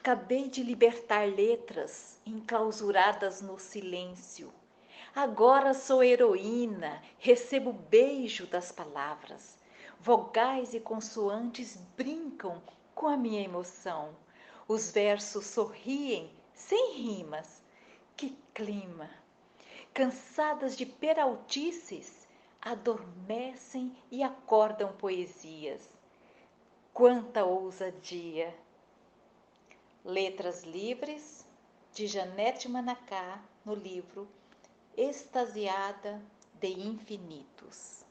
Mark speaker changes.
Speaker 1: Acabei de libertar letras enclausuradas no silêncio. Agora sou heroína, recebo beijo das palavras. Vogais e consoantes brincam com a minha emoção. Os versos sorriem sem rimas. Que clima! Cansadas de peraltices, adormecem e acordam poesias. Quanta ousadia! Letras Livres, de Janete Manacá, no livro Extasiada de Infinitos.